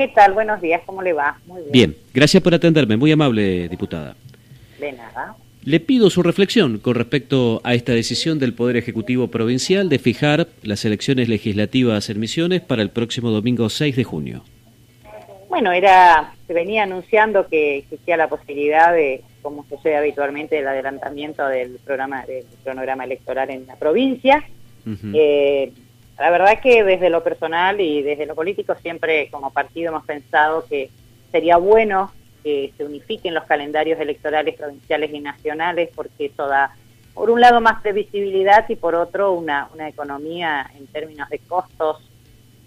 ¿Qué tal? Buenos días, ¿cómo le va? Muy bien. Bien, gracias por atenderme, muy amable, diputada. De nada. Le pido su reflexión con respecto a esta decisión del Poder Ejecutivo Provincial de fijar las elecciones legislativas en Misiones para el próximo domingo 6 de junio. Bueno, era se venía anunciando que existía la posibilidad de, como sucede habitualmente, el adelantamiento del programa del cronograma electoral en la provincia. Eh, la verdad que desde lo personal y desde lo político siempre como partido hemos pensado que sería bueno que se unifiquen los calendarios electorales provinciales y nacionales, porque eso da, por un lado, más previsibilidad y por otro, una, una economía en términos de costos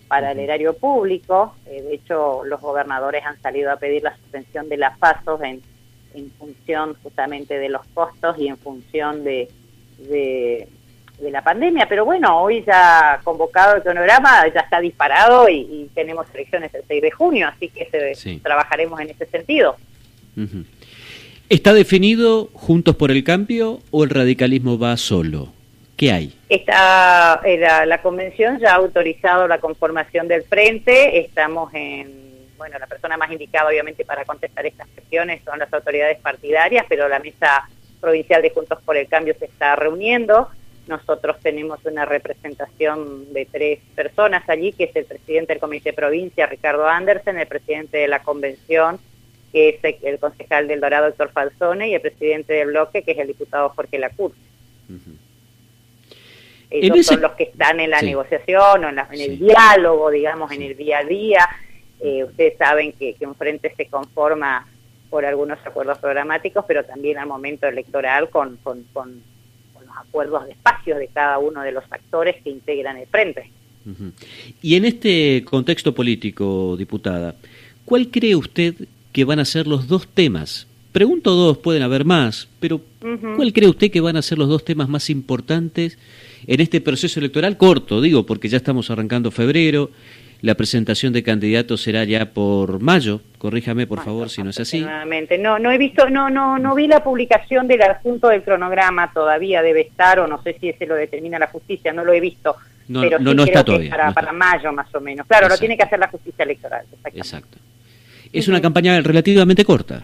para el erario público. Eh, de hecho, los gobernadores han salido a pedir la suspensión de las pasos en, en función justamente de los costos y en función de, de, la pandemia. Pero bueno, hoy ya convocado el cronograma, ya está disparado y, tenemos elecciones el 6 de junio, así que trabajaremos en ese sentido. ¿Está definido Juntos por el Cambio o el radicalismo va solo? ¿Qué hay? Está, la, la convención ya ha autorizado la conformación del frente, estamos en, bueno, la persona más indicada obviamente para contestar estas cuestiones son las autoridades partidarias, pero la mesa provincial de Juntos por el Cambio se está reuniendo. Nosotros tenemos una representación de tres personas allí, que es el presidente del Comité de Provincia, Ricardo Andersen, el presidente de la convención, que es el concejal del Dorado, Héctor Falzone, y el presidente del bloque, que es el diputado Jorge Lacur. Ellos son los que están en la negociación o en, el diálogo, digamos, en el día a día. Eh, ustedes saben que, un frente se conforma por algunos acuerdos programáticos, pero también al momento electoral con, con, los acuerdos de espacios de cada uno de los actores que integran el frente. Y en este contexto político, diputada, ¿cuál cree usted que van a ser los dos temas? Pregunto dos, pueden haber más, pero ¿cuál cree usted que van a ser los dos temas más importantes en este proceso electoral corto, digo, porque ya estamos arrancando febrero, la presentación de candidatos será ya por mayo, corríjame por favor si no es así. No, no he visto, no, no, no vi la publicación del adjunto del cronograma, todavía debe estar, o no sé si ese lo determina la justicia, no lo he visto. No, pero no, no está todavía. Para, para mayo más o menos. Claro, lo tiene que hacer la justicia electoral. Exacto. Es una campaña relativamente corta.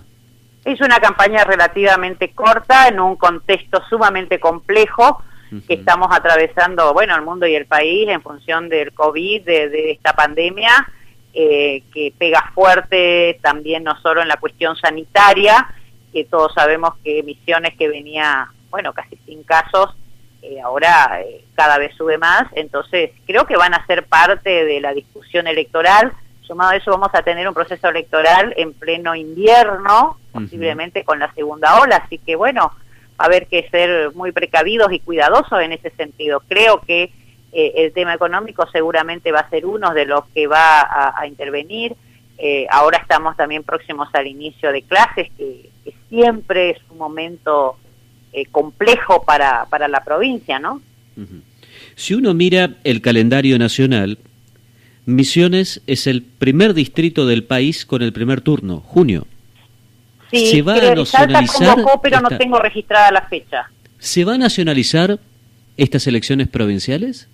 Es una campaña relativamente corta en un contexto sumamente complejo que estamos atravesando, bueno, el mundo y el país en función del COVID, de, esta pandemia, eh, que pega fuerte también no solo en la cuestión sanitaria, que todos sabemos que Misiones que venía, bueno, casi sin casos, eh, ahora eh, cada vez sube más, entonces creo que van a ser parte de la discusión electoral. Sumado a eso vamos a tener un proceso electoral en pleno invierno, posiblemente con la segunda ola, así que bueno, haber que ser muy precavidos y cuidadosos en ese sentido. Creo que eh, el tema económico seguramente va a ser uno de los que va a, intervenir. Eh, ahora estamos también próximos al inicio de clases, que, siempre es un momento eh, complejo para, para la provincia, ¿no? Si uno mira el calendario nacional, Misiones es el primer distrito del país con el primer turno, junio. Sí, se va a nacionalizar. pero no tengo registrada la fecha. ¿Se va a nacionalizar estas elecciones provinciales?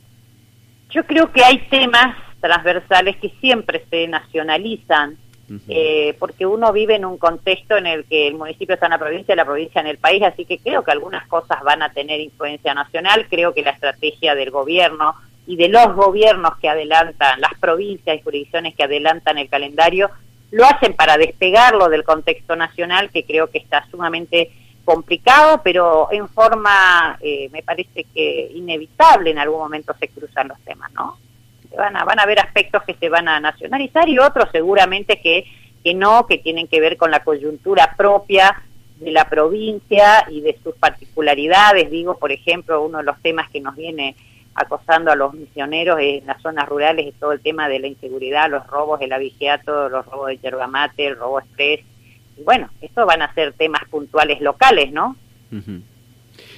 Yo creo que hay temas transversales que siempre se nacionalizan, eh, porque uno vive en un contexto en el que el municipio está en la provincia y la provincia en el país, así que creo que algunas cosas van a tener influencia nacional. Creo que la estrategia del gobierno y de los gobiernos que adelantan, las provincias y jurisdicciones que adelantan el calendario, lo hacen para despegarlo del contexto nacional, que creo que está sumamente complicado, pero en forma, eh, me parece que inevitable en algún momento se cruzan los temas, ¿no? Van a, van a haber aspectos que se van a nacionalizar y otros seguramente que, que no, que tienen que ver con la coyuntura propia de la provincia y de sus particularidades. Digo, por ejemplo, uno de los temas que nos viene acosando a los misioneros en las zonas rurales y todo el tema de la inseguridad, los robos, el avigiato, los robos de yerba mate, el robo express. Y bueno, estos van a ser temas puntuales locales, ¿no?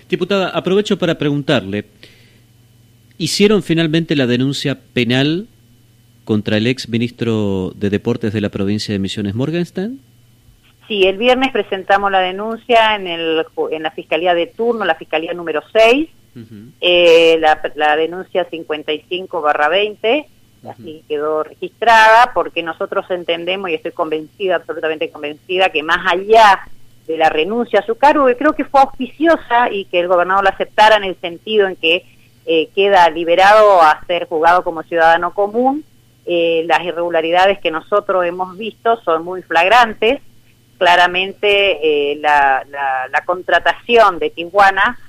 Diputada, aprovecho para preguntarle, ¿hicieron finalmente la denuncia penal contra el ex ministro de Deportes de la provincia de Misiones, Morgenstern? Sí, el viernes presentamos la denuncia en, el, en la Fiscalía de turno, la Fiscalía número 6, eh, la, denuncia 55 barra 20, así quedó registrada, porque nosotros entendemos, y estoy convencida, absolutamente convencida, que más allá de la renuncia a su cargo, que creo que fue auspiciosa y que el gobernador la aceptara en el sentido en que eh, queda liberado a ser juzgado como ciudadano común, eh, las irregularidades que nosotros hemos visto son muy flagrantes. Claramente eh, la, la, contratación de Tijuana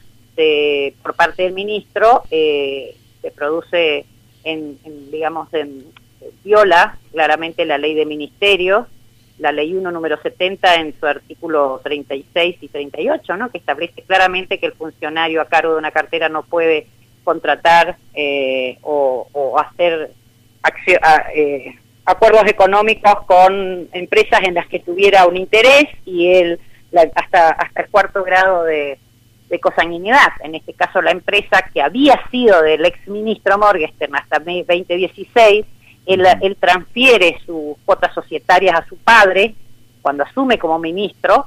por parte del ministro se produce en, digamos, en, viola claramente la ley de ministerios, la ley 1 número 70 en su artículo 36 y 38, ¿no? que establece claramente que el funcionario a cargo de una cartera no puede contratar eh, o, hacer eh, acuerdos económicos con empresas en las que tuviera un interés y él hasta hasta el cuarto grado de, de cosanguinidad. En este caso, la empresa que había sido del ex ministro Morgenstern hasta 2016, él, él transfiere sus cuotas societarias a su padre cuando asume como ministro,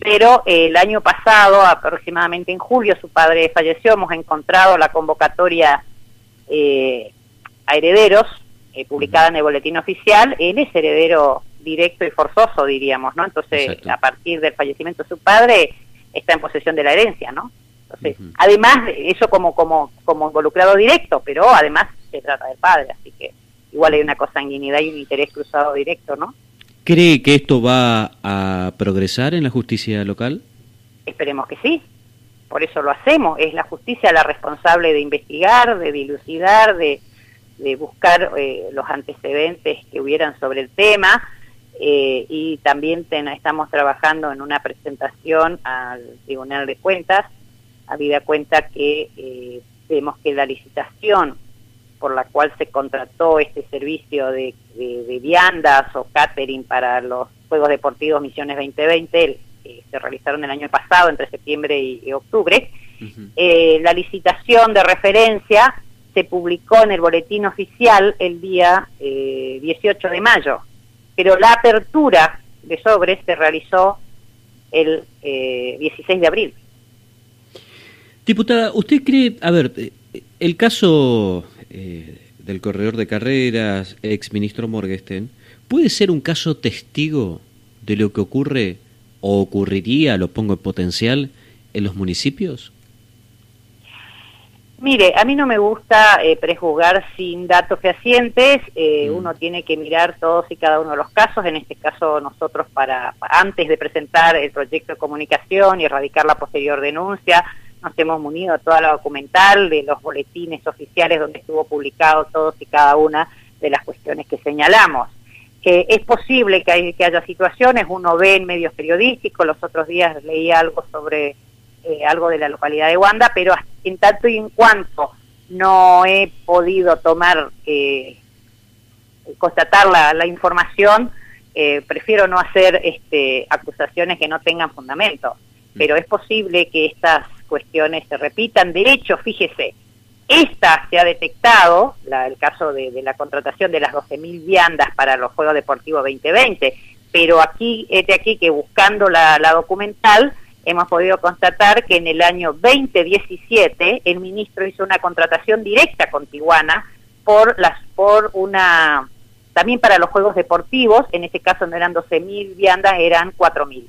pero eh, el año pasado, aproximadamente en julio, su padre falleció, hemos encontrado la convocatoria eh, a herederos eh, publicada en el boletín oficial, él es heredero directo y forzoso, diríamos, ¿no? Entonces, a partir del fallecimiento de su padre, está en posesión de la herencia, ¿no? Entonces, además, eso como, como, como involucrado directo, pero además se trata del padre, así que igual hay una consanguinidad y un interés cruzado directo, ¿no? ¿Cree que esto va a progresar en la justicia local? Esperemos que sí, por eso lo hacemos. Es la justicia la responsable de investigar, de dilucidar, de, de buscar eh, los antecedentes que hubieran sobre el tema eh, y también estamos trabajando en una presentación al Tribunal de Cuentas, habida cuenta que eh, vemos que la licitación por la cual se contrató este servicio de, viandas o catering para los Juegos Deportivos Misiones 2020, que se realizaron el año pasado, entre septiembre y, octubre, eh, la licitación de referencia se publicó en el boletín oficial el día 18 de mayo pero la apertura de sobres se realizó el 16 eh, de abril. Diputada, ¿usted cree, a ver, el caso eh, del corredor de carreras, ex ministro Morgesten, puede ser un caso testigo de lo que ocurre o ocurriría, lo pongo en potencial, en los municipios? Mire, a mí no me gusta eh, prejuzgar sin datos fehacientes, eh, mm. uno tiene que mirar todos y cada uno de los casos, en este caso nosotros para, antes de presentar el proyecto de comunicación y erradicar la posterior denuncia, nos hemos munido a toda la documental de los boletines oficiales donde estuvo publicado todos y cada una de las cuestiones que señalamos. es posible que, que haya situaciones, uno ve en medios periodísticos, los otros días leí algo sobre eh, algo de la localidad de Wanda, pero en tanto y en cuanto no he podido tomar, eh, constatar la, información, eh, prefiero no hacer este, acusaciones que no tengan fundamento. Mm. Pero es posible que estas cuestiones se repitan. De hecho, fíjese, esta se ha detectado, el caso de, la contratación de las 12.000 viandas para los Juegos Deportivos 2020, pero aquí, es de aquí que buscando la documental, hemos podido constatar que en el año 2017 el ministro hizo una contratación directa con Tijuana por las por una también para los juegos deportivos, en este caso no eran 12.000 viandas, eran 4.000.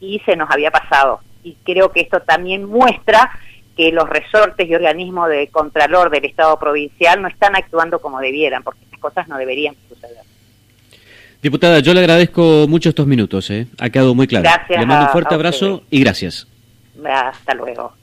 Y se nos había pasado. Y creo que esto también muestra que los resortes y organismos de contralor del Estado provincial no están actuando como debieran, porque estas cosas no deberían suceder. Diputada, yo le agradezco mucho estos minutos, ¿eh? ha quedado muy claro. Gracias. Le mando un fuerte abrazo y gracias. Hasta luego.